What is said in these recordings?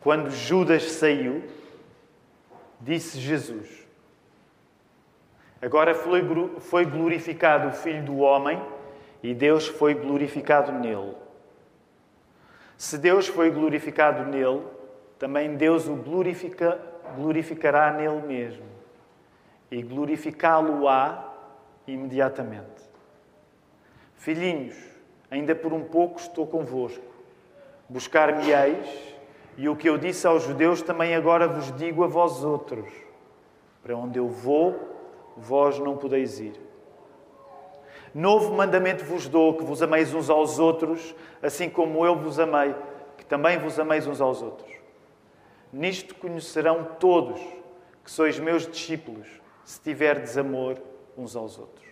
quando Judas saiu, disse Jesus: Agora foi glorificado o Filho do Homem e Deus foi glorificado nele. Se Deus foi glorificado nele, também Deus o glorifica, glorificará nele mesmo e glorificá-lo-á imediatamente. Filhinhos, ainda por um pouco estou convosco. Buscar-me-eis, e o que eu disse aos judeus também agora vos digo a vós outros. Para onde eu vou, vós não podeis ir. Novo mandamento vos dou, que vos ameis uns aos outros, assim como eu vos amei, que também vos ameis uns aos outros. Nisto conhecerão todos que sois meus discípulos, se tiverdes amor uns aos outros.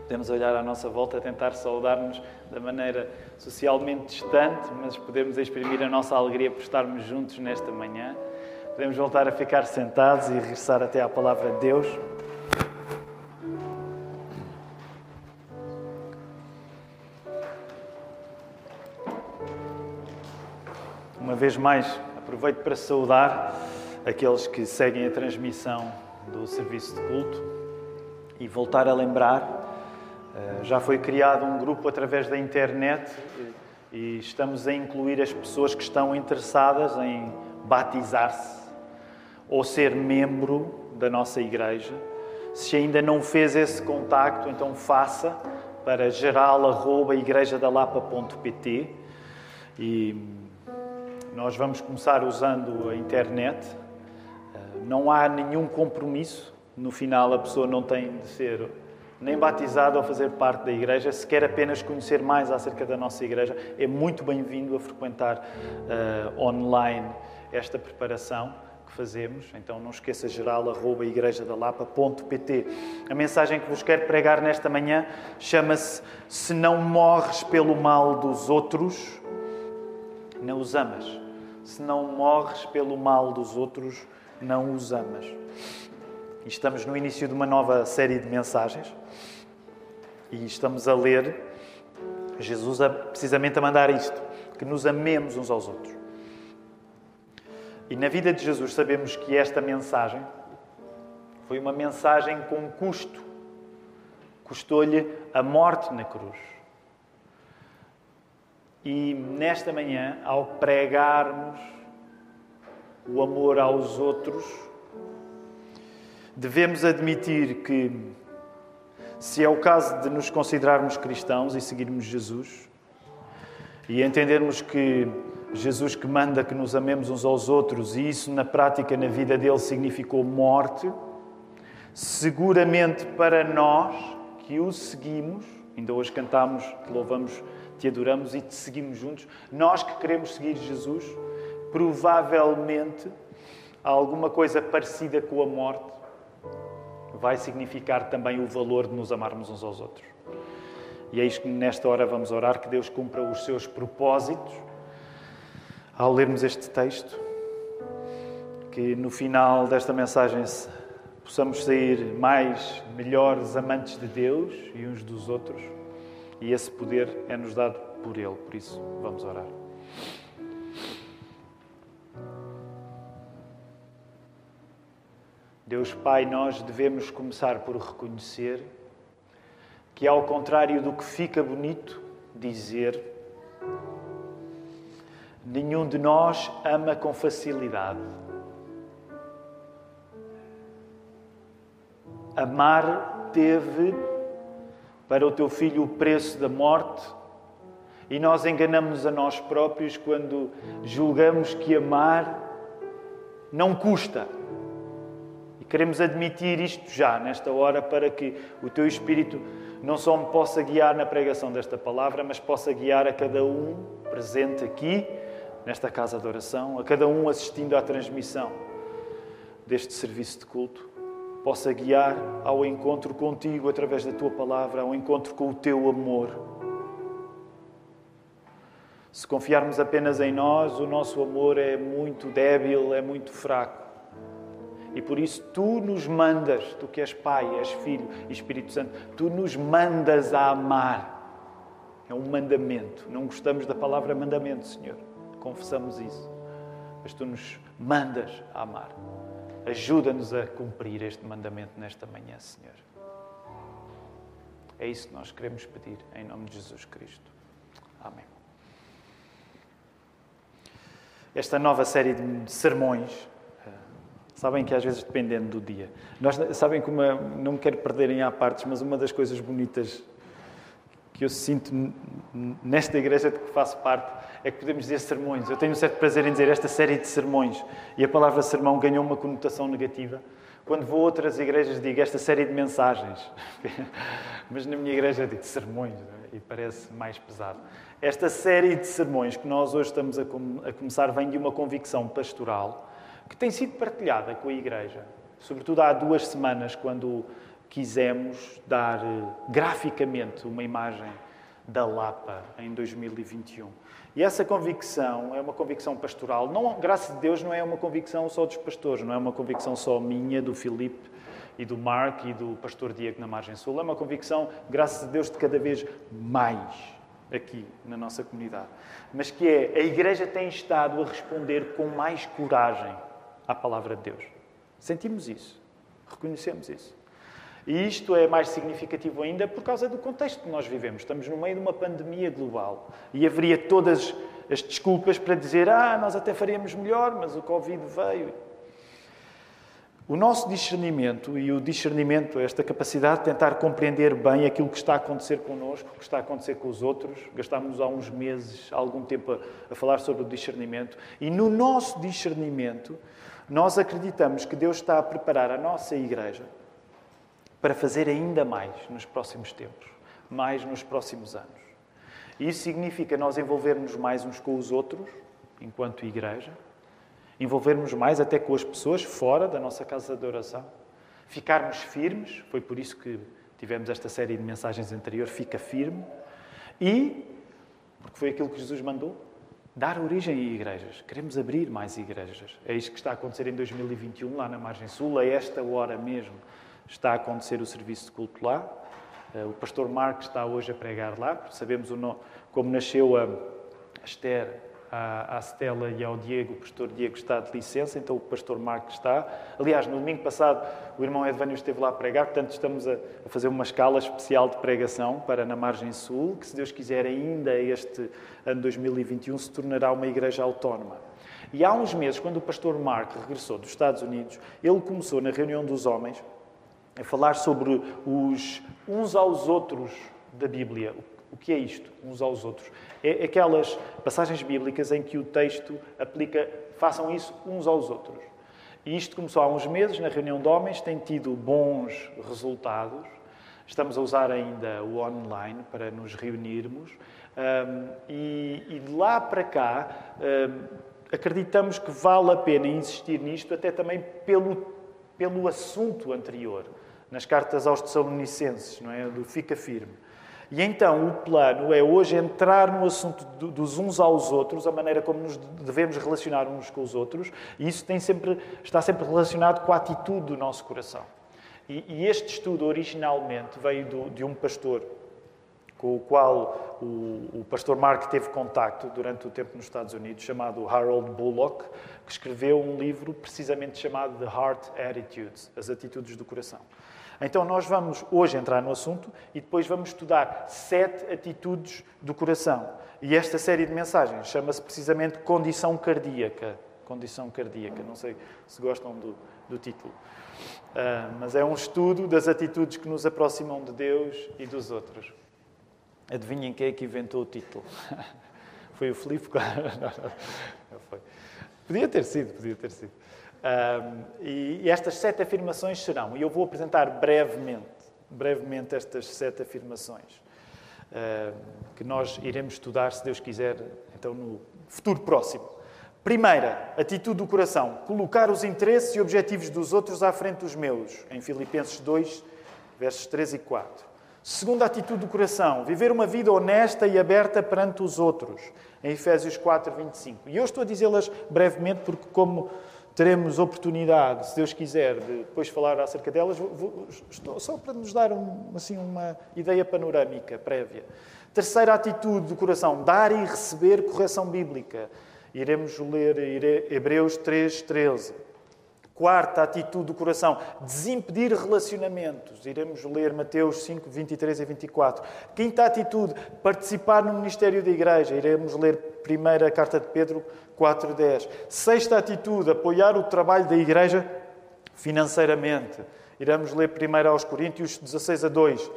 Podemos olhar à nossa volta, tentar saudar-nos da maneira socialmente distante, mas podemos exprimir a nossa alegria por estarmos juntos nesta manhã. Podemos voltar a ficar sentados e regressar até à palavra de Deus. Uma vez mais, aproveito para saudar aqueles que seguem a transmissão do serviço de culto e voltar a lembrar. Eh, já foi criado um grupo através da internet e estamos a incluir as pessoas que estão interessadas em batizar-se ou ser membro da nossa igreja. Se ainda não fez esse contacto, então faça para geral.igrejadalapa.pt e nós vamos começar usando a internet não há nenhum compromisso. No final, a pessoa não tem de ser nem batizada ou fazer parte da igreja, se quer apenas conhecer mais acerca da nossa igreja, é muito bem-vindo a frequentar uh, online esta preparação que fazemos. Então não esqueça geral arroba igrejadalapa.pt. A mensagem que vos quero pregar nesta manhã chama-se Se não morres pelo mal dos outros, não os amas. Se não morres pelo mal dos outros, não os amas. Estamos no início de uma nova série de mensagens e estamos a ler Jesus a, precisamente a mandar isto, que nos amemos uns aos outros. E na vida de Jesus sabemos que esta mensagem foi uma mensagem com custo. Custou-lhe a morte na cruz. E nesta manhã, ao pregarmos o amor aos outros, devemos admitir que, se é o caso de nos considerarmos cristãos e seguirmos Jesus, e entendermos que Jesus que manda que nos amemos uns aos outros, e isso na prática na vida dele significou morte, seguramente para nós que o seguimos, ainda hoje cantamos, te louvamos, te adoramos e te seguimos juntos, nós que queremos seguir Jesus, provavelmente alguma coisa parecida com a morte vai significar também o valor de nos amarmos uns aos outros. E é isto que nesta hora vamos orar, que Deus cumpra os seus propósitos ao lermos este texto, que no final desta mensagem possamos sair mais, melhores amantes de Deus e uns dos outros, e esse poder é-nos dado por Ele. Por isso, vamos orar. Deus Pai, nós devemos começar por reconhecer que, ao contrário do que fica bonito dizer, nenhum de nós ama com facilidade. Amar teve para o teu filho o preço da morte e nós enganamos a nós próprios quando julgamos que amar não custa. Queremos admitir isto já, nesta hora, para que o Teu Espírito não só me possa guiar na pregação desta palavra, mas possa guiar a cada um presente aqui, nesta casa de oração, a cada um assistindo à transmissão deste serviço de culto, possa guiar ao encontro contigo através da Tua palavra, ao encontro com o Teu amor. Se confiarmos apenas em nós, o nosso amor é muito débil, é muito fraco. E por isso tu nos mandas, tu que és Pai, és Filho e Espírito Santo, tu nos mandas a amar. É um mandamento. Não gostamos da palavra mandamento, Senhor. Confessamos isso. mas tu nos mandas a amar. Ajuda-nos a cumprir este mandamento nesta manhã, Senhor. É isso que nós queremos pedir, em nome de Jesus Cristo. Amém. Esta nova série de sermões, sabem que às vezes dependendo do dia. Nós, sabem como não me quero perder em à partes, mas uma das coisas bonitas que eu sinto nesta igreja de que faço parte é que podemos dizer sermões. Eu tenho um certo prazer em dizer esta série de sermões. E a palavra sermão ganhou uma conotação negativa. Quando vou a outras igrejas, digo esta série de mensagens. Mas na minha igreja digo sermões é? e parece mais pesado. Esta série de sermões que nós hoje estamos a, com a começar vem de uma convicção pastoral que tem sido partilhada com a igreja. Sobretudo há duas semanas, quando quisemos dar eh, graficamente uma imagem da Lapa em 2021. E essa convicção é uma convicção pastoral. Não, graças a Deus, não é uma convicção só dos pastores, não é uma convicção só minha, do Filipe e do Mark e do pastor Diego na Margem Sul. É uma convicção, graças a Deus, de cada vez mais aqui na nossa comunidade. Mas que é, a Igreja tem estado a responder com mais coragem à palavra de Deus. Sentimos isso, reconhecemos isso. E isto é mais significativo ainda por causa do contexto que nós vivemos. Estamos no meio de uma pandemia global e haveria todas as desculpas para dizer: ah, nós até faríamos melhor, mas o Covid veio. O nosso discernimento e o discernimento, esta capacidade de tentar compreender bem aquilo que está a acontecer connosco, o que está a acontecer com os outros, gastámos há uns meses, há algum tempo, a, a falar sobre o discernimento, e no nosso discernimento, nós acreditamos que Deus está a preparar a nossa igreja para fazer ainda mais nos próximos tempos, mais nos próximos anos. Isso significa nós envolvermos mais uns com os outros, enquanto igreja, envolvermos mais até com as pessoas fora da nossa casa de oração, ficarmos firmes, foi por isso que tivemos esta série de mensagens anterior, fica firme, e, porque foi aquilo que Jesus mandou, dar origem a igrejas. Queremos abrir mais igrejas. É isto que está a acontecer em 2021, lá na Margem Sul, a esta hora mesmo está a acontecer o serviço de culto lá. Eh, o pastor Marcos está hoje a pregar lá, sabemos como nasceu a Esther, à, Stella e ao Diego. O pastor Diego está de licença, então o pastor Marcos está. Aliás, no domingo passado o irmão Edvânio esteve lá a pregar, portanto estamos a, a fazer uma escala especial de pregação para na Margem Sul, que se Deus quiser ainda este ano 2021 se tornará uma igreja autónoma. E há uns meses, quando o pastor Mark regressou dos Estados Unidos, ele começou na reunião dos homens a falar sobre os uns aos outros da Bíblia. O que é isto, uns aos outros? É aquelas passagens bíblicas em que o texto aplica, façam isso uns aos outros. E isto começou há uns meses na reunião de homens, tem tido bons resultados. Estamos a usar ainda o online para nos reunirmos. Um, e, e, de lá para cá, um, acreditamos que vale a pena insistir nisto, até também pelo, pelo assunto anterior nas cartas aos Tessalonicenses, não é? Do fica firme. E então o plano é hoje entrar no assunto dos uns aos outros, a maneira como nos devemos relacionar uns com os outros, e isso tem sempre, está sempre relacionado com a atitude do nosso coração. E, e este estudo originalmente veio do, de um pastor com o qual o, o, pastor Mark teve contacto durante o tempo nos Estados Unidos, chamado Harold Bullock, que escreveu um livro precisamente chamado The Heart Attitudes, as atitudes do coração. Então, nós vamos hoje entrar no assunto e depois vamos estudar sete atitudes do coração. E esta série de mensagens chama-se precisamente Condição Cardíaca. Condição Cardíaca, não sei se gostam do, do título. Uh, mas é um estudo das atitudes que nos aproximam de Deus e dos outros. Adivinhem quem é que inventou o título? Foi o Filipe? Não foi. Podia ter sido, podia ter sido. Um, e, e, estas sete afirmações serão, e eu vou apresentar brevemente, brevemente estas sete afirmações, que nós iremos estudar, se Deus quiser, então no futuro próximo. Primeira, atitude do coração, colocar os interesses e objetivos dos outros à frente dos meus, em Filipenses 2, versos 3 e 4. Segunda atitude do coração, viver uma vida honesta e aberta perante os outros, em Efésios 4, 25. E eu estou a dizê-las brevemente porque, como teremos oportunidade, se Deus quiser, de depois falar acerca delas, só para nos dar um, assim, uma ideia panorâmica prévia. Terceira atitude do coração, dar e receber correção bíblica. Iremos ler Hebreus 3, 13. Quarta atitude do coração, desimpedir relacionamentos. Iremos ler Mateus 5, 23 e 24. Quinta atitude, participar no ministério da igreja. Iremos ler primeira carta de Pedro 4, 10. Sexta atitude, apoiar o trabalho da igreja financeiramente. Iremos ler primeiro aos Coríntios 16 a 2.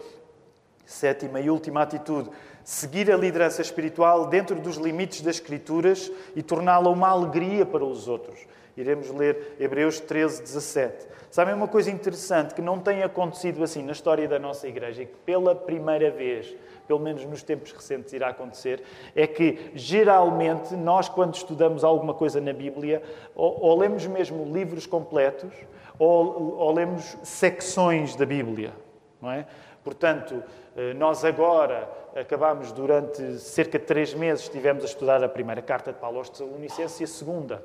Sétima e última atitude, seguir a liderança espiritual dentro dos limites das Escrituras e torná-la uma alegria para os outros. Iremos ler Hebreus 13, 17. Sabem uma coisa interessante que não tem acontecido assim na história da nossa igreja e que pela primeira vez, pelo menos nos tempos recentes, irá acontecer, é que geralmente nós, quando estudamos alguma coisa na Bíblia, ou, ou lemos mesmo livros completos, ou, ou lemos secções da Bíblia, não é? Portanto, eh, nós agora acabamos durante cerca de três meses, estivemos a estudar a primeira carta de Paulo aos Tessalonicenses e a segunda.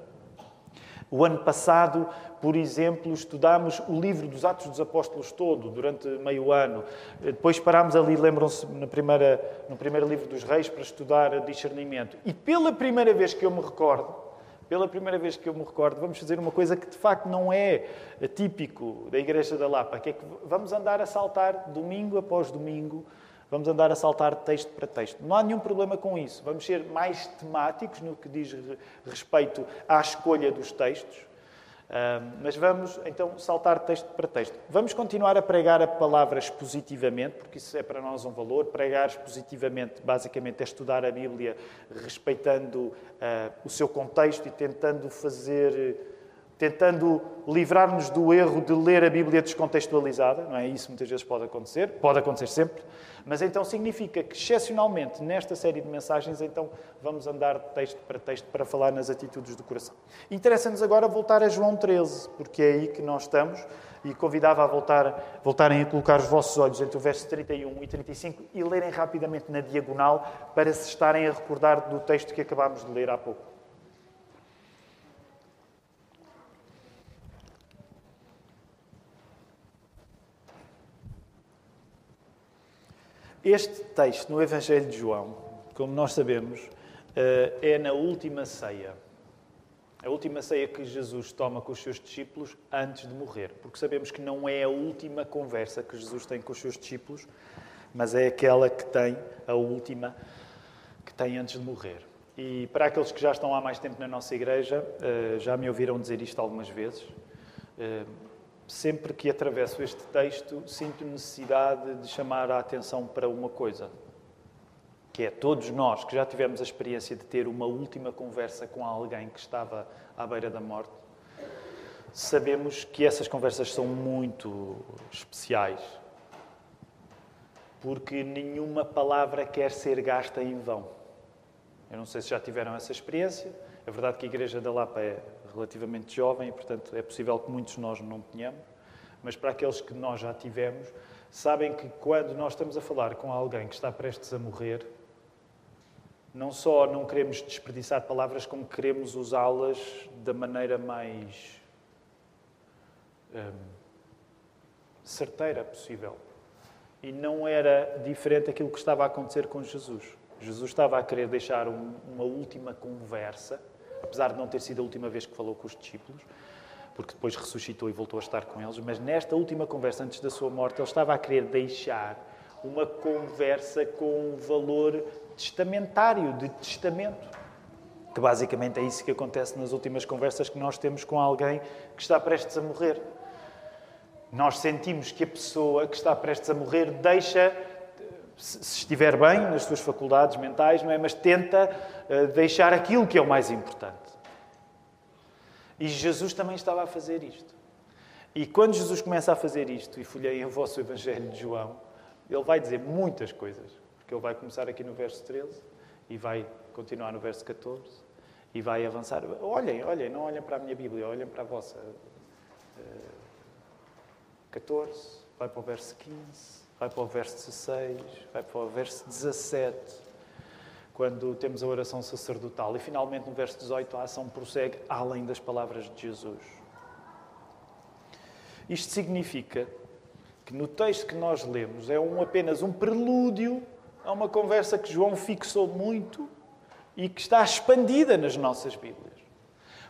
O ano passado, por exemplo, estudámos o livro dos Atos dos Apóstolos todo, durante meio ano. Depois parámos ali, lembram-se, no, primeiro livro dos Reis, para estudar discernimento. E pela primeira vez que eu me recordo, pela primeira vez que eu me recordo, vamos fazer uma coisa que de facto não é típico da Igreja da Lapa, que é que vamos andar a saltar domingo após domingo Vamos andar a saltar texto para texto. Não há nenhum problema com isso. Vamos ser mais temáticos no que diz respeito à escolha dos textos. mas vamos então saltar texto para texto. Vamos continuar a pregar a palavra expositivamente, porque isso é para nós um valor. Pregar expositivamente, basicamente, é estudar a Bíblia respeitando uh, o seu contexto e tentando fazer tentando livrar-nos do erro de ler a Bíblia descontextualizada, não é? Isso muitas vezes pode acontecer, pode acontecer sempre, mas então significa que, excepcionalmente, nesta série de mensagens, então vamos andar texto para texto para falar nas atitudes do coração. Interessa-nos agora voltar a João 13, porque é aí que nós estamos, e convidava a voltar, voltarem a colocar os vossos olhos entre o verso 31 e 35 e lerem rapidamente na diagonal para se estarem a recordar do texto que acabámos de ler há pouco. Este texto no Evangelho de João, como nós sabemos, eh, é na última ceia. A última ceia que Jesus toma com os seus discípulos antes de morrer. Porque sabemos que não é a última conversa que Jesus tem com os seus discípulos, mas é aquela que tem, a última, que tem antes de morrer. E para aqueles que já estão há mais tempo na nossa igreja, eh, já me ouviram dizer isto algumas vezes. Sempre que atravesso este texto, sinto necessidade de chamar a atenção para uma coisa, que é todos nós que já tivemos a experiência de ter uma última conversa com alguém que estava à beira da morte, sabemos que essas conversas são muito especiais, porque nenhuma palavra quer ser gasta em vão. Eu não sei se já tiveram essa experiência. É verdade que a Igreja da Lapa é relativamente jovem, e, portanto, é possível que muitos de nós não tenhamos, mas para aqueles que nós já tivemos, sabem que quando nós estamos a falar com alguém que está prestes a morrer, não só não queremos desperdiçar palavras, como queremos usá-las da maneira mais hum, certeira possível. E não era diferente aquilo que estava a acontecer com Jesus. Jesus estava a querer deixar um, uma última conversa apesar de não ter sido a última vez que falou com os discípulos, porque depois ressuscitou e voltou a estar com eles, mas nesta última conversa, antes da sua morte, ele estava a querer deixar uma conversa com um valor testamentário, de testamento. Que basicamente é isso que acontece nas últimas conversas que nós temos com alguém que está prestes a morrer. Nós sentimos que a pessoa que está prestes a morrer deixa se estiver bem nas suas faculdades mentais, não é? Mas tenta uh, deixar aquilo que é o mais importante. E Jesus também estava a fazer isto. E quando Jesus começa a fazer isto, e folhei o vosso Evangelho de João, ele vai dizer muitas coisas. Porque ele vai começar aqui no verso 13 e vai continuar no verso 14 e vai avançar. Olhem, olhem, não olhem para a minha Bíblia, olhem para a vossa. Uh, 14, vai para o verso 15 vai para o verso 16, vai para o verso 17, quando temos a oração sacerdotal. E finalmente no verso 18 a ação prossegue além das palavras de Jesus. Isto significa que no texto que nós lemos é um, apenas um prelúdio a uma conversa que João fixou muito e que está expandida nas nossas Bíblias.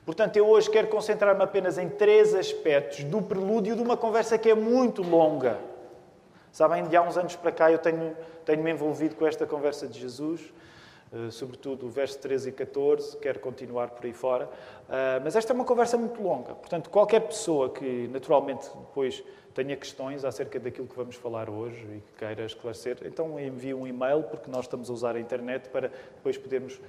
Portanto, eu hoje quero concentrar-me apenas em três aspectos do prelúdio de uma conversa que é muito longa. Sabem, de há uns anos para cá eu tenho, tenho-me envolvido com esta conversa de Jesus, eh, sobretudo o verso 13 e 14, quero continuar por aí fora. Eh, mas esta é uma conversa muito longa. Portanto, qualquer pessoa que naturalmente depois tenha questões acerca daquilo que vamos falar hoje e que queira esclarecer, então envie um e-mail, porque nós estamos a usar a internet para depois podermos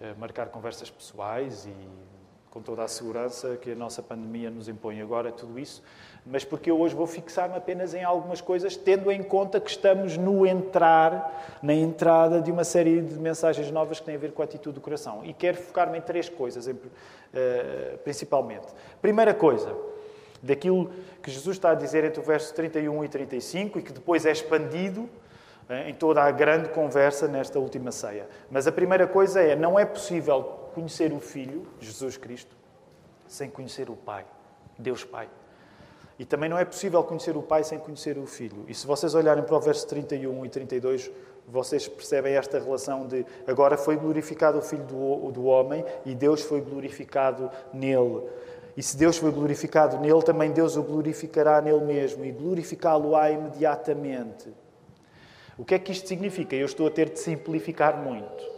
eh, marcar conversas pessoais e com toda a segurança que a nossa pandemia nos impõe agora, tudo isso, mas porque eu hoje vou fixar-me apenas em algumas coisas, tendo em conta que estamos no entrar, na entrada de uma série de mensagens novas que têm a ver com a atitude do coração. E quero focar-me em três coisas, eh, principalmente. Primeira coisa, daquilo que Jesus está a dizer entre o verso 31 e 35 e que depois é expandido eh, em toda a grande conversa nesta última ceia. Mas a primeira coisa é: não é possível conhecer o Filho, Jesus Cristo, sem conhecer o Pai, Deus Pai. E também não é possível conhecer o Pai sem conhecer o Filho. E se vocês olharem para o verso 31 e 32, vocês percebem esta relação de agora foi glorificado o Filho do, do homem e Deus foi glorificado nele. E se Deus foi glorificado nele, também Deus o glorificará nele mesmo e glorificá-lo-á imediatamente. O que é que isto significa? Eu estou a ter de simplificar muito.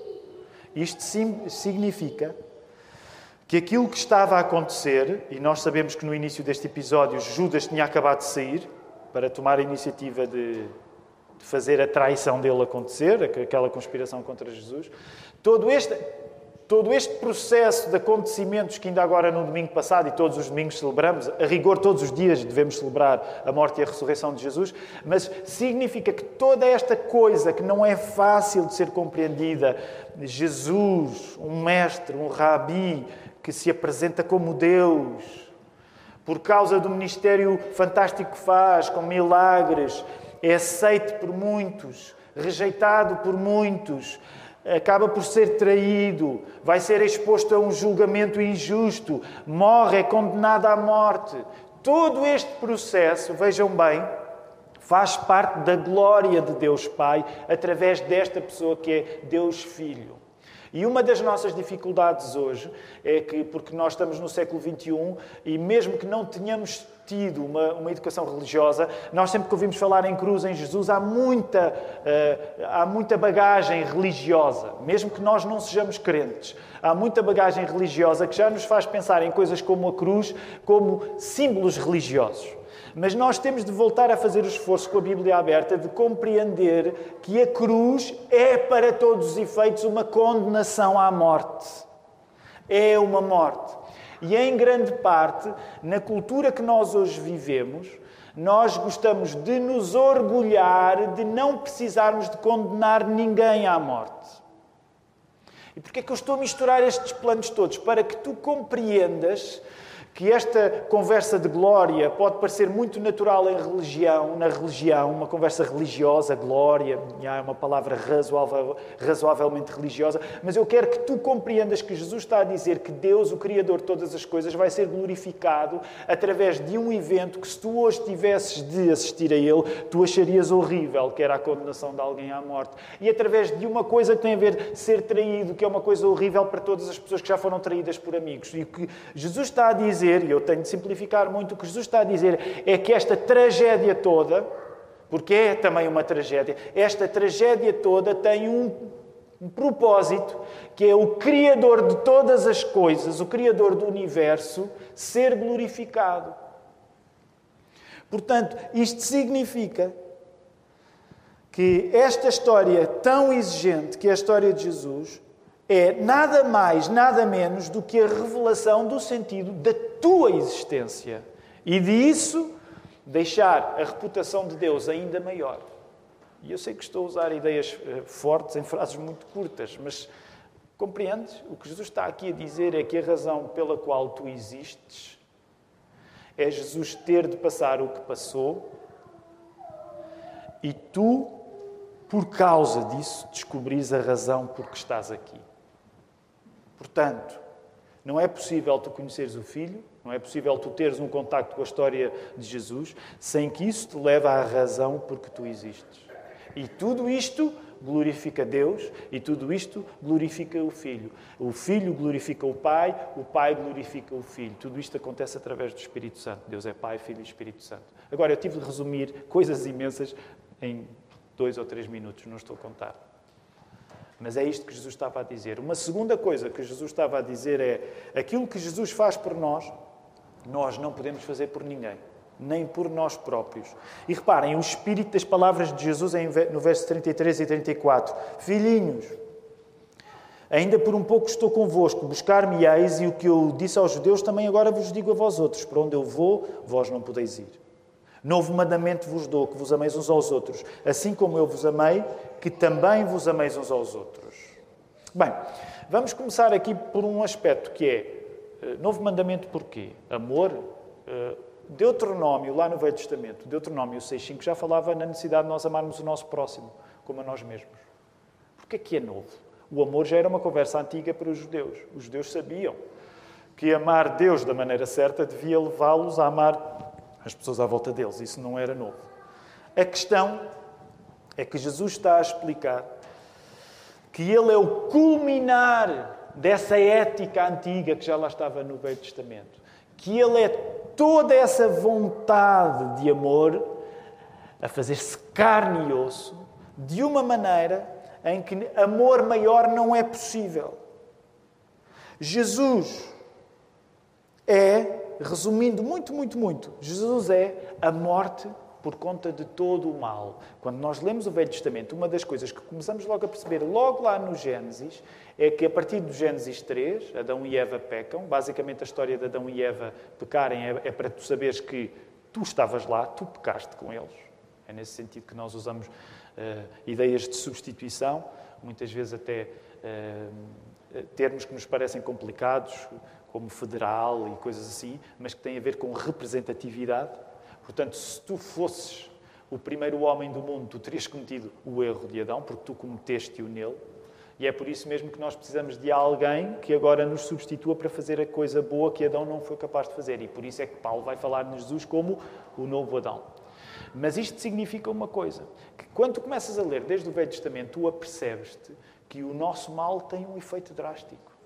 Isto significa que aquilo que estava a acontecer, e nós sabemos que no início deste episódio Judas tinha acabado de sair para tomar a iniciativa de, de fazer a traição dele acontecer, aquela conspiração contra Jesus, todo este, todo este processo de acontecimentos que ainda agora no domingo passado e todos os domingos celebramos, a rigor todos os dias devemos celebrar a morte e a ressurreição de Jesus, mas significa que toda esta coisa que não é fácil de ser compreendida, Jesus, um mestre, um rabi, que se apresenta como Deus, por causa do ministério fantástico que faz, com milagres, é aceito por muitos, rejeitado por muitos, acaba por ser traído, vai ser exposto a um julgamento injusto, morre, é condenado à morte. Todo este processo, vejam bem, faz parte da glória de Deus Pai através desta pessoa que é Deus Filho. E uma das nossas dificuldades hoje é que, porque nós estamos no século XXI e mesmo que não tenhamos tido uma, uma educação religiosa, nós sempre que ouvimos falar em cruz, em Jesus, há muita, uh, há muita bagagem religiosa, mesmo que nós não sejamos crentes. Há muita bagagem religiosa que já nos faz pensar em coisas como a cruz como símbolos religiosos. Mas nós temos de voltar a fazer o esforço com a Bíblia aberta de compreender que a cruz é, para todos os efeitos, uma condenação à morte. É uma morte. E em grande parte, na cultura que nós hoje vivemos, nós gostamos de nos orgulhar de não precisarmos de condenar ninguém à morte. E porquê é que eu estou a misturar estes planos todos? Para que tu compreendas que esta conversa de glória pode parecer muito natural em religião, na religião, uma conversa religiosa, glória, é uma palavra razoável, razoavelmente religiosa, mas eu quero que tu compreendas que Jesus está a dizer que Deus, o Criador de todas as coisas, vai ser glorificado através de um evento que, se tu hoje tivesses de assistir a ele, tu acharias horrível, que era a condenação de alguém à morte. E através de uma coisa que tem a ver ser traído, que é uma coisa horrível para todas as pessoas que já foram traídas por amigos. E o que Jesus está a dizer dizer, e eu tenho de simplificar muito, o que Jesus está a dizer é que esta tragédia toda, porque é também uma tragédia, esta tragédia toda tem um, um propósito, que é o Criador de todas as coisas, o Criador do universo, ser glorificado. Portanto, isto significa que esta história tão exigente, que é a história de Jesus, é nada mais, nada menos do que a revelação do sentido da tua existência. E disso deixar a reputação de Deus ainda maior. E eu sei que estou a usar ideias eh, fortes em frases muito curtas, mas compreendes? O que Jesus está aqui a dizer é que a razão pela qual tu existes é Jesus ter de passar o que passou e tu, por causa disso, descobris a razão por que estás aqui. Portanto, não é possível tu conheceres o Filho, não é possível tu teres um contacto com a história de Jesus sem que isso te leve à razão porque tu existes. E tudo isto glorifica Deus e tudo isto glorifica o Filho. O Filho glorifica o Pai, o Pai glorifica o Filho. Tudo isto acontece através do Espírito Santo. Deus é Pai, Filho e Espírito Santo. Agora, eu tive de resumir coisas imensas em dois ou três minutos, não estou a contar. Mas é isto que Jesus estava a dizer. Uma segunda coisa que Jesus estava a dizer é: aquilo que Jesus faz por nós, nós não podemos fazer por ninguém, nem por nós próprios. E reparem, o espírito das palavras de Jesus é no verso 33 e 34: Filhinhos, ainda por um pouco estou convosco, buscar-me-eis, e o que eu disse aos judeus também agora vos digo a vós outros: para onde eu vou, vós não podeis ir. Novo mandamento vos dou, que vos ameis uns aos outros, assim como eu vos amei, que também vos ameis uns aos outros. Bem, vamos começar aqui por um aspecto que é eh, novo mandamento porquê? Amor. Eh, Deuteronômio, lá no Velho Testamento, Deuteronômio 6.5 já falava na necessidade de nós amarmos o nosso próximo, como a nós mesmos. Porquê é que é novo? O amor já era uma conversa antiga para os judeus. Os judeus sabiam que amar Deus da maneira certa devia levá-los a amar as pessoas à volta deles. Isso não era novo. A questão é que Jesus está a explicar que ele é o culminar dessa ética antiga que já lá estava no Velho Testamento. Que ele é toda essa vontade de amor a fazer-se carne e osso de uma maneira em que amor maior não é possível. Jesus é, resumindo muito, muito, muito, Jesus é a morte por conta de todo o mal. Quando nós lemos o Velho Testamento, uma das coisas que começamos logo a perceber, logo lá no Gênesis, é que a partir do Gênesis 3, Adão e Eva pecam. Basicamente, a história de Adão e Eva pecarem é, é para tu saberes que tu estavas lá, tu pecaste com eles. É nesse sentido que nós usamos uh, ideias de substituição, muitas vezes até uh, termos que nos parecem complicados, como federal e coisas assim, mas que têm a ver com representatividade. Portanto, se tu fosses o primeiro homem do mundo, tu terias cometido o erro de Adão, porque tu cometeste-o nele. E é por isso mesmo que nós precisamos de alguém que agora nos substitua para fazer a coisa boa que Adão não foi capaz de fazer. E por isso é que Paulo vai falar de Jesus como o novo Adão. Mas isto significa uma coisa: que quando tu começas a ler desde o Velho Testamento, tu apercebes-te que o nosso mal tem um efeito drástico.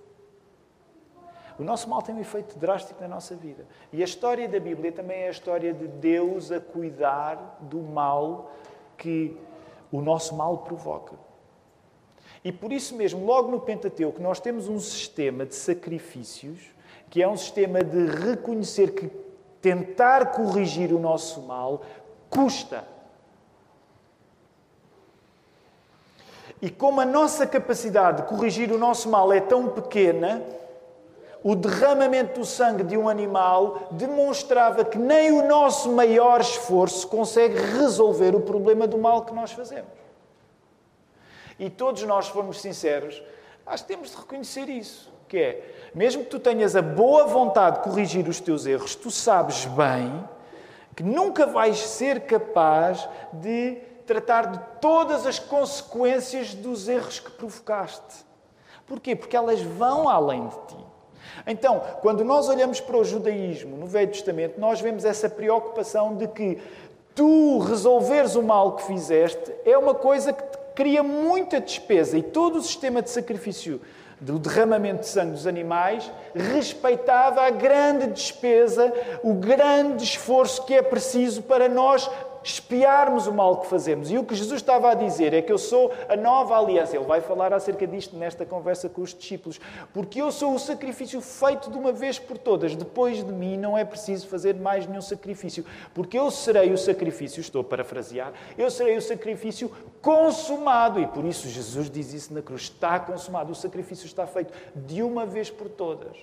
O nosso mal tem um efeito drástico na nossa vida. E a história da Bíblia também é a história de Deus a cuidar do mal que o nosso mal provoca. E por isso mesmo, logo no Pentateuco, nós temos um sistema de sacrifícios que é um sistema de reconhecer que tentar corrigir o nosso mal custa. E como a nossa capacidade de corrigir o nosso mal é tão pequena, o derramamento do sangue de um animal demonstrava que nem o nosso maior esforço consegue resolver o problema do mal que nós fazemos. E todos nós, formos sinceros, acho que temos de reconhecer isso. Que é, mesmo que tu tenhas a boa vontade de corrigir os teus erros, tu sabes bem que nunca vais ser capaz de tratar de todas as consequências dos erros que provocaste. Porquê? Porque elas vão além de ti. Então, quando nós olhamos para o judaísmo no Velho Testamento, nós vemos essa preocupação de que tu resolveres o mal que fizeste é uma coisa que te cria muita despesa e todo o sistema de sacrifício do derramamento de sangue dos animais respeitava a grande despesa, o grande esforço que é preciso para nós espiarmos o mal que fazemos. E o que Jesus estava a dizer é que eu sou a nova aliança. Ele vai falar acerca disto nesta conversa com os discípulos. Porque eu sou o sacrifício feito de uma vez por todas. Depois de mim não é preciso fazer mais nenhum sacrifício. Porque eu serei o sacrifício, estou a parafrasear, eu serei o sacrifício consumado. E por isso Jesus diz isso na cruz: está consumado. O sacrifício está feito de uma vez por todas.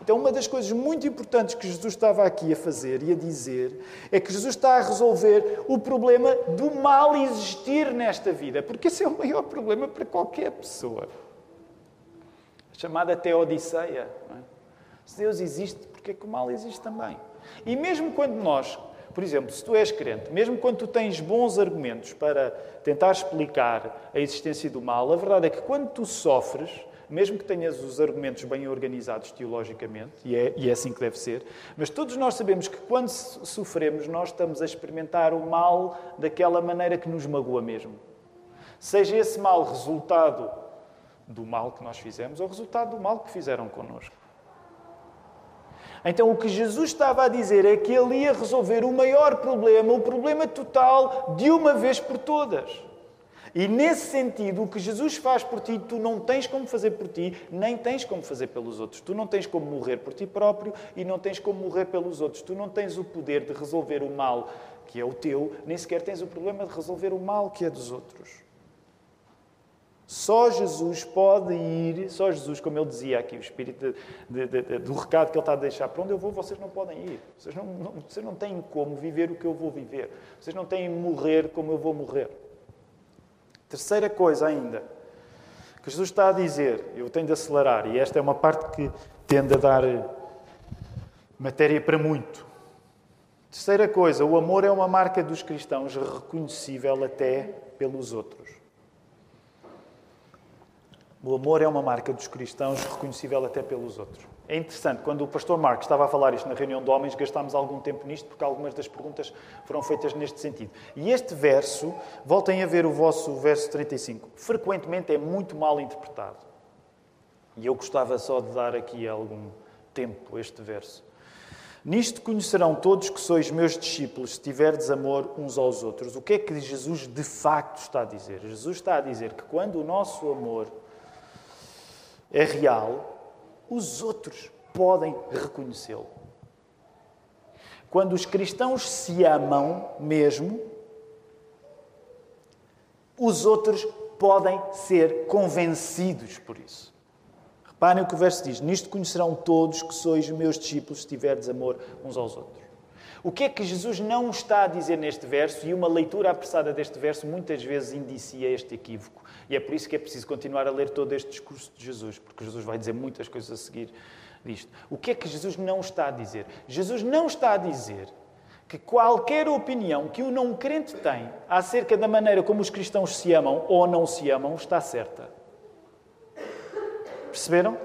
Então, uma das coisas muito importantes que Jesus estava aqui a fazer e a dizer é que Jesus está a resolver o problema do mal existir nesta vida, porque esse é o maior problema para qualquer pessoa. A chamada teodiceia. É? Se Deus existe, porque é que o mal existe também? E mesmo quando nós, por exemplo, se tu és crente, mesmo quando tu tens bons argumentos para tentar explicar a existência do mal, a verdade é que quando tu sofres, mesmo que tenhas os argumentos bem organizados teologicamente, e é, e é assim que deve ser, mas todos nós sabemos que quando sofremos, nós estamos a experimentar o mal daquela maneira que nos magoa mesmo. Seja esse mal resultado do mal que nós fizemos ou resultado do mal que fizeram connosco. Então, o que Jesus estava a dizer é que ele ia resolver o maior problema, o problema total, de uma vez por todas. E nesse sentido, o que Jesus faz por ti, tu não tens como fazer por ti, nem tens como fazer pelos outros. Tu não tens como morrer por ti próprio e não tens como morrer pelos outros. Tu não tens o poder de resolver o mal que é o teu, nem sequer tens o problema de resolver o mal que é dos outros. Só Jesus pode ir, só Jesus, como ele dizia aqui, o espírito de, de, de, do recado que ele está a deixar, para onde eu vou, vocês não podem ir. Vocês não, não, vocês não têm como viver o que eu vou viver. Vocês não têm morrer como eu vou morrer. Terceira coisa ainda, que Jesus está a dizer, eu tenho de acelerar, e esta é uma parte que tende a dar matéria para muito. Terceira coisa, o amor é uma marca dos cristãos reconhecível até pelos outros. O amor é uma marca dos cristãos reconhecível até pelos outros. É interessante, quando o pastor Marcos estava a falar isto na reunião de homens, gastámos algum tempo nisto, porque algumas das perguntas foram feitas neste sentido. E este verso, voltem a ver o vosso verso 35, frequentemente é muito mal interpretado. E eu gostava só de dar aqui algum tempo este verso. Nisto conhecerão todos que sois meus discípulos, se tiverdes amor uns aos outros. O que é que Jesus de facto está a dizer? Jesus está a dizer que quando o nosso amor é real, os outros podem reconhecê-lo. Quando os cristãos se amam mesmo, os outros podem ser convencidos por isso. Reparem o que o verso diz: Nisto conhecerão todos que sois meus discípulos, se tiverdes amor uns aos outros. O que é que Jesus não está a dizer neste verso? E uma leitura apressada deste verso muitas vezes indicia este equívoco. E é por isso que é preciso continuar a ler todo este discurso de Jesus, porque Jesus vai dizer muitas coisas a seguir disto. O que é que Jesus não está a dizer? Jesus não está a dizer que qualquer opinião que o não crente tem acerca da maneira como os cristãos se amam ou não se amam está certa. Perceberam?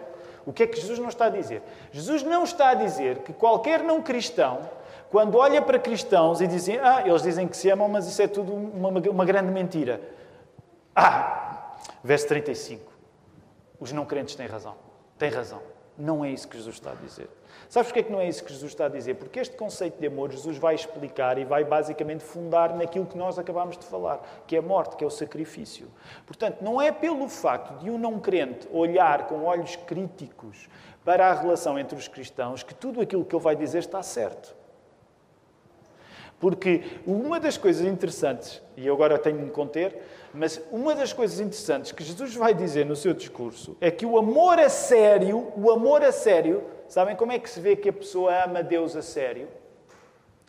O que é que Jesus não está a dizer? Jesus não está a dizer que qualquer não cristão, quando olha para cristãos e dizem, ah, eles dizem que se amam, mas isso é tudo uma, uma grande mentira. Ah, Verso 35. Os não crentes têm razão. Têm razão. Não é isso que Jesus está a dizer. Sabes porquê é que não é isso que Jesus está a dizer? Porque este conceito de amor Jesus vai explicar e vai basicamente fundar naquilo que nós acabamos de falar, que é a morte, que é o sacrifício. Portanto, não é pelo facto de um não crente olhar com olhos críticos para a relação entre os cristãos que tudo aquilo que ele vai dizer está certo. Porque uma das coisas interessantes, e eu agora tenho de me conter, mas uma das coisas interessantes que Jesus vai dizer no seu discurso é que o amor a sério, o amor a sério, sabem como é que se vê que a pessoa ama Deus a sério?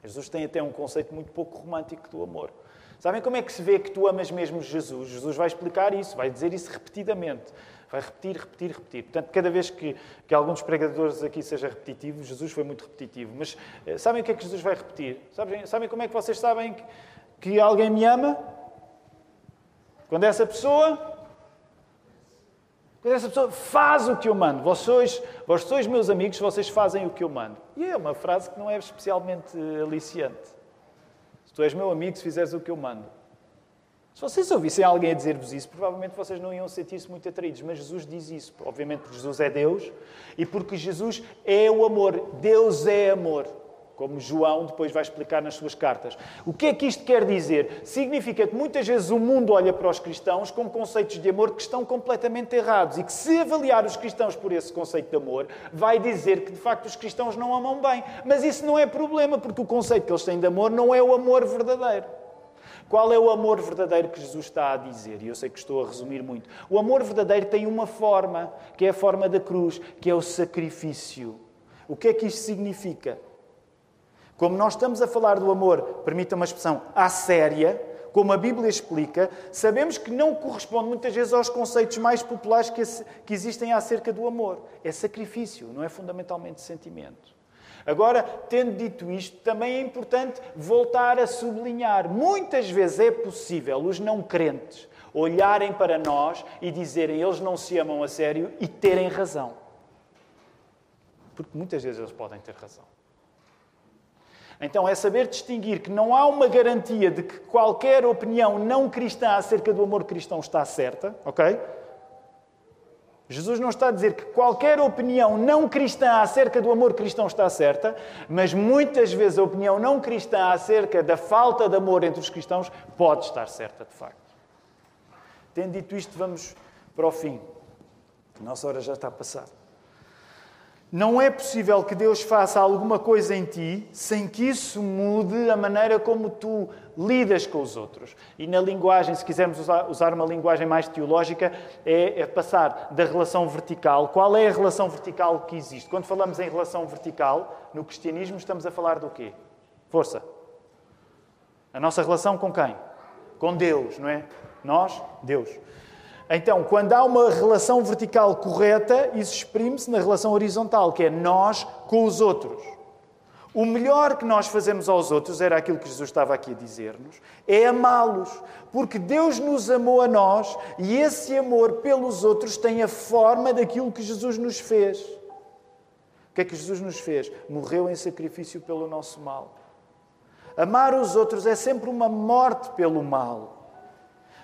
Jesus tem até um conceito muito pouco romântico do amor. Sabem como é que se vê que tu amas mesmo Jesus? Jesus vai explicar isso, vai dizer isso repetidamente. Vai repetir, repetir, repetir. Portanto, cada vez que, que algum dos pregadores aqui seja repetitivo, Jesus foi muito repetitivo. Mas eh, sabem o que é que Jesus vai repetir? Sabem, sabem como é que vocês sabem que, que alguém me ama? Quando essa pessoa quando essa pessoa faz o que eu mando. Vós sois, vós sois meus amigos, vocês fazem o que eu mando. E é uma frase que não é especialmente aliciante. Se tu és meu amigo, se fizeres o que eu mando. Se vocês ouvissem alguém a dizer-vos isso, provavelmente vocês não iam sentir-se muito atraídos. Mas Jesus diz isso, obviamente porque Jesus é Deus e porque Jesus é o amor. Deus é amor. Como João depois vai explicar nas suas cartas. O que é que isto quer dizer? Significa que muitas vezes o mundo olha para os cristãos com conceitos de amor que estão completamente errados e que, se avaliar os cristãos por esse conceito de amor, vai dizer que de facto os cristãos não amam bem. Mas isso não é problema, porque o conceito que eles têm de amor não é o amor verdadeiro. Qual é o amor verdadeiro que Jesus está a dizer? E eu sei que estou a resumir muito. O amor verdadeiro tem uma forma, que é a forma da cruz, que é o sacrifício. O que é que isto significa? Como nós estamos a falar do amor, permita uma expressão, à séria, como a Bíblia explica, sabemos que não corresponde muitas vezes aos conceitos mais populares que, existem acerca do amor. É sacrifício, não é fundamentalmente sentimento. Agora, tendo dito isto, também é importante voltar a sublinhar. Muitas vezes é possível os não crentes olharem para nós e dizerem eles não se amam a sério e terem razão. Porque muitas vezes eles podem ter razão. Então é saber distinguir que não há uma garantia de que qualquer opinião não cristã acerca do amor cristão está certa, ok? Jesus não está a dizer que qualquer opinião não cristã acerca do amor cristão está certa, mas muitas vezes a opinião não cristã acerca da falta de amor entre os cristãos pode estar certa, de facto. Tendo dito isto, vamos para o fim. Nossa hora já está a passar. Não é possível que Deus faça alguma coisa em ti sem que isso mude a maneira como tu lidas com os outros. E na linguagem, se quisermos usar uma linguagem mais teológica, é, é passar da relação vertical. Qual é a relação vertical que existe? Quando falamos em relação vertical, no cristianismo, estamos a falar do quê? Força. A nossa relação com quem? Com Deus, não é? Nós, Deus. Então, quando há uma relação vertical correta, isso exprime-se na relação horizontal, que é nós com os outros. O melhor que nós fazemos aos outros, era aquilo que Jesus estava aqui a dizer-nos, é amá-los. Porque Deus nos amou a nós e esse amor pelos outros tem a forma daquilo que Jesus nos fez. O que é que Jesus nos fez? Morreu em sacrifício pelo nosso mal. Amar os outros é sempre uma morte pelo mal.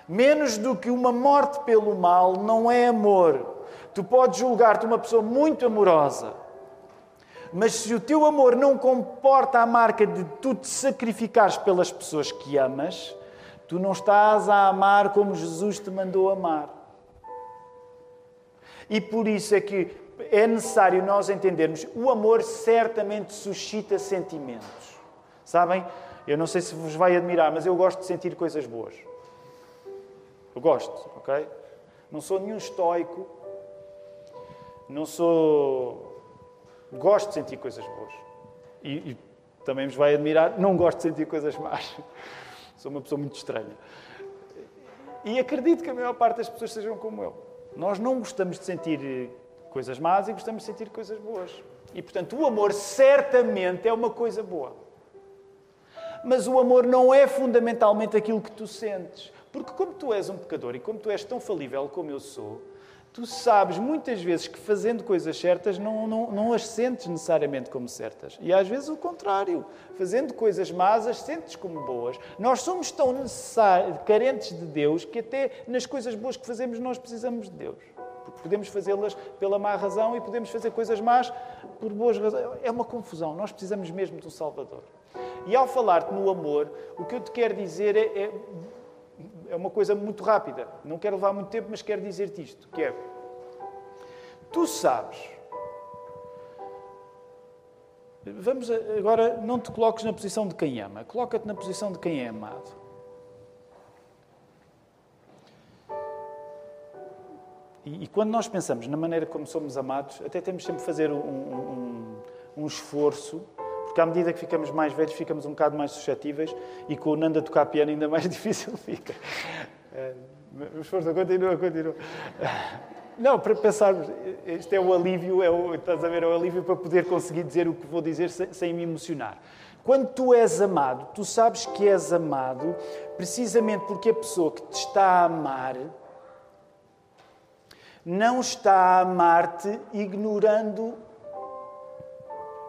Menos do que uma morte pelo mal não é amor. Tu podes julgar-te uma pessoa muito amorosa, mas se o teu amor não comporta a marca de tu te sacrificares pelas pessoas que amas, tu não estás a amar como Jesus te mandou amar. E por isso é que é necessário nós entendermos: o amor certamente suscita sentimentos. Sabem? Eu não sei se vos vai admirar, mas eu gosto de sentir coisas boas. Eu gosto, ok? Não sou nenhum estoico. Não sou. Gosto de sentir coisas boas. E, e também vos vai admirar, não gosto de sentir coisas más. Sou uma pessoa muito estranha. E acredito que a maior parte das pessoas sejam como eu. Nós não gostamos de sentir coisas más e gostamos de sentir coisas boas. E, portanto, o amor certamente é uma coisa boa. Mas o amor não é fundamentalmente aquilo que tu sentes. Porque, como tu és um pecador e como tu és tão falível como eu sou, tu sabes muitas vezes que fazendo coisas certas não, não, não as sentes necessariamente como certas. E às vezes o contrário. Fazendo coisas más as sentes como boas. Nós somos tão carentes de Deus que até nas coisas boas que fazemos nós precisamos de Deus. Porque podemos fazê-las pela má razão e podemos fazer coisas más por boas razões. É uma confusão. Nós precisamos mesmo de um Salvador. E ao falar-te no amor, o que eu te quero dizer é, é é uma coisa muito rápida. Não quero levar muito tempo, mas quero dizer-te isto, que é... Tu sabes... Vamos agora, não te coloques na posição de quem ama. Coloca-te na posição de quem é amado. E, e, quando nós pensamos na maneira como somos amados, até temos sempre fazer um, um, um esforço porque à medida que ficamos mais velhos, ficamos um bocado mais suscetíveis e com o Nando a tocar piano ainda mais difícil fica. Eh, mas força, continua, continua. Não, para pensarmos, este é o alívio, é o, estás a ver, é o alívio para poder conseguir dizer o que vou dizer sem, sem me emocionar. Quando tu és amado, tu sabes que és amado precisamente porque a pessoa que te está a amar não está a amar-te ignorando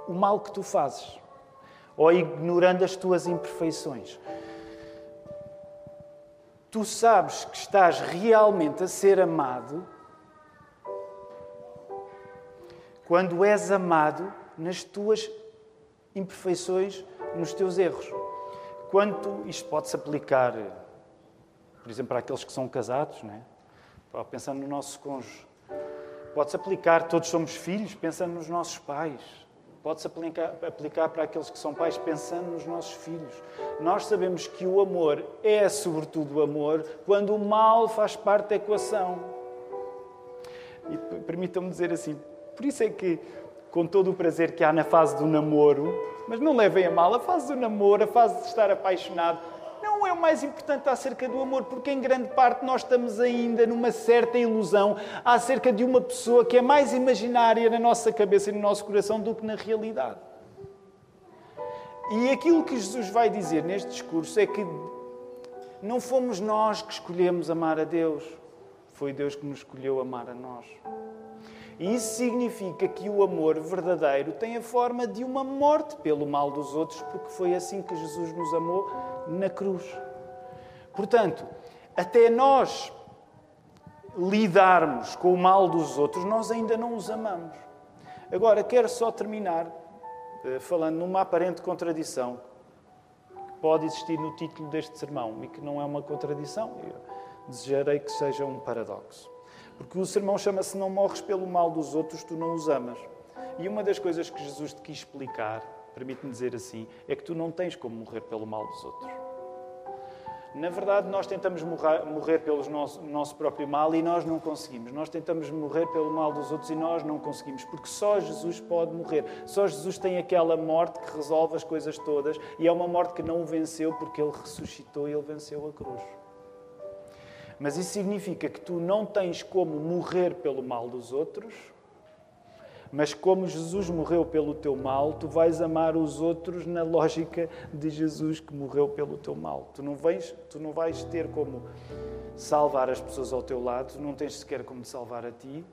o mal que tu fazes ou ignorando as tuas imperfeições. Tu sabes que estás realmente a ser amado quando és amado nas tuas imperfeições, nos teus erros. Quando isto pode-se aplicar, por exemplo, para aqueles que são casados, não é? pensando no nosso cônjuge. Pode-se aplicar, todos somos filhos, pensando nos nossos pais Pode-se aplicar, aplicar para aqueles que são pais pensando nos nossos filhos. Nós sabemos que o amor é, sobretudo, amor quando o mal faz parte da equação. E permitam-me dizer assim, por isso é que, com todo o prazer que há na fase do namoro, mas não levem a mal, a fase do namoro, a fase de estar apaixonado, é o mais importante acerca do amor, porque em grande parte nós estamos ainda numa certa ilusão acerca de uma pessoa que é mais imaginária na nossa cabeça e no nosso coração do que na realidade. E aquilo que Jesus vai dizer neste discurso é que não fomos nós que escolhemos amar a Deus, foi Deus que nos escolheu amar a nós. E isso significa que o amor verdadeiro tem a forma de uma morte pelo mal dos outros, porque foi assim que Jesus nos amou na cruz. Portanto, até nós lidarmos com o mal dos outros, nós ainda não os amamos. Agora, quero só terminar eh, falando numa aparente contradição que pode existir no título deste sermão e que não é uma contradição, eu desejarei que seja um paradoxo. Porque o sermão chama-se Não morres pelo mal dos outros, tu não os amas. E uma das coisas que Jesus te quis explicar, permite-me dizer assim, é que tu não tens como morrer pelo mal dos outros. Na verdade, nós tentamos morrer, morrer pelo nosso, nosso, próprio mal e nós não conseguimos. Nós tentamos morrer pelo mal dos outros e nós não conseguimos, porque só Jesus pode morrer. Só Jesus tem aquela morte que resolve as coisas todas e é uma morte que não o venceu porque ele ressuscitou e ele venceu a cruz. Mas isso significa que tu não tens como morrer pelo mal dos outros, mas como Jesus morreu pelo teu mal, tu vais amar os outros na lógica de Jesus que morreu pelo teu mal. Tu não, vais, tu não vais ter como salvar as pessoas ao teu lado, tu não tens sequer como te salvar a ti,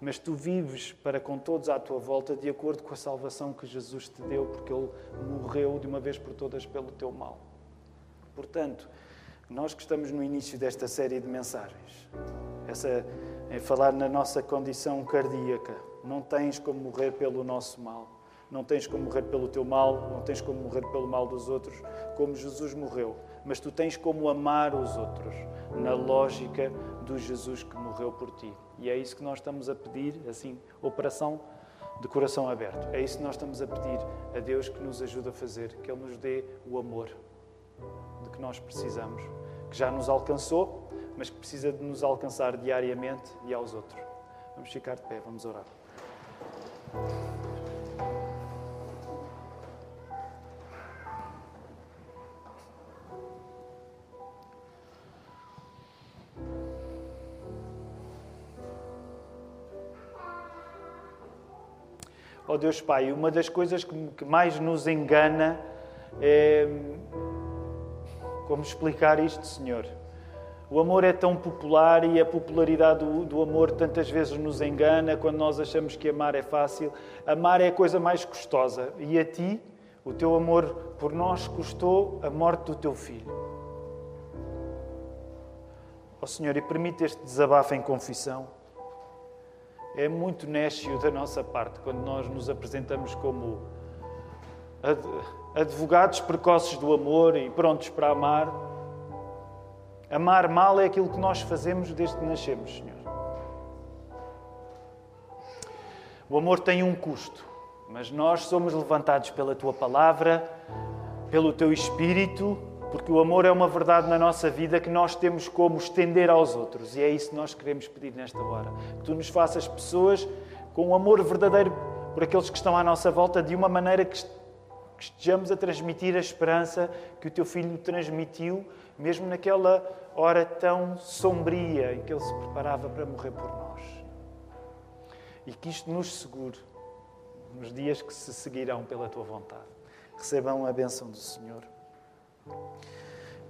mas tu vives para com todos à tua volta de acordo com a salvação que Jesus te deu, porque Ele morreu de uma vez por todas pelo teu mal. Portanto, nós que estamos no início desta série de mensagens, essa é falar na nossa condição cardíaca. Não tens como morrer pelo nosso mal. Não tens como morrer pelo teu mal, não tens como morrer pelo mal dos outros, como Jesus morreu. Mas tu tens como amar os outros, na lógica do Jesus que morreu por ti. E é isso que nós estamos a pedir, assim, operação de coração aberto. É isso que nós estamos a pedir a Deus que nos ajude a fazer, que Ele nos dê o amor de que nós precisamos, que já nos alcançou, mas que precisa de nos alcançar diariamente e aos outros. Vamos ficar de pé, vamos orar. Oh Deus Pai, uma das coisas que mais nos engana é. Como explicar isto, Senhor? O amor é tão popular e a popularidade do, do, amor tantas vezes nos engana quando nós achamos que amar é fácil. Amar é a coisa mais custosa. E a ti, o teu amor por nós custou a morte do teu filho. Ó oh, Senhor, e permite este desabafo em confissão. É muito nécio da nossa parte quando nós nos apresentamos como advogados precoces do amor e prontos para amar Amar mal é aquilo que nós fazemos desde que nascemos, Senhor. O amor tem um custo, mas nós somos levantados pela tua palavra, pelo teu espírito, porque o amor é uma verdade na nossa vida que nós temos como estender aos outros. E é isso que nós queremos pedir nesta hora. Que tu nos faças pessoas com um amor verdadeiro por aqueles que estão à nossa volta, de uma maneira que estejamos a transmitir a esperança que o teu filho transmitiu, mesmo naquela hora tão sombria em que ele se preparava para morrer por nós. E que isto nos segure nos dias que se seguirão pela tua vontade. Recebam a bênção do Senhor.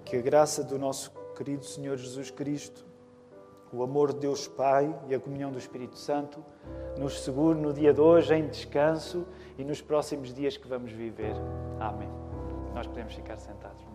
Que a graça do nosso querido Senhor Jesus Cristo, o amor de Deus Pai e a comunhão do Espírito Santo nos segure no dia de hoje em descanso e nos próximos dias que vamos viver. Amém. Nós podemos ficar sentados.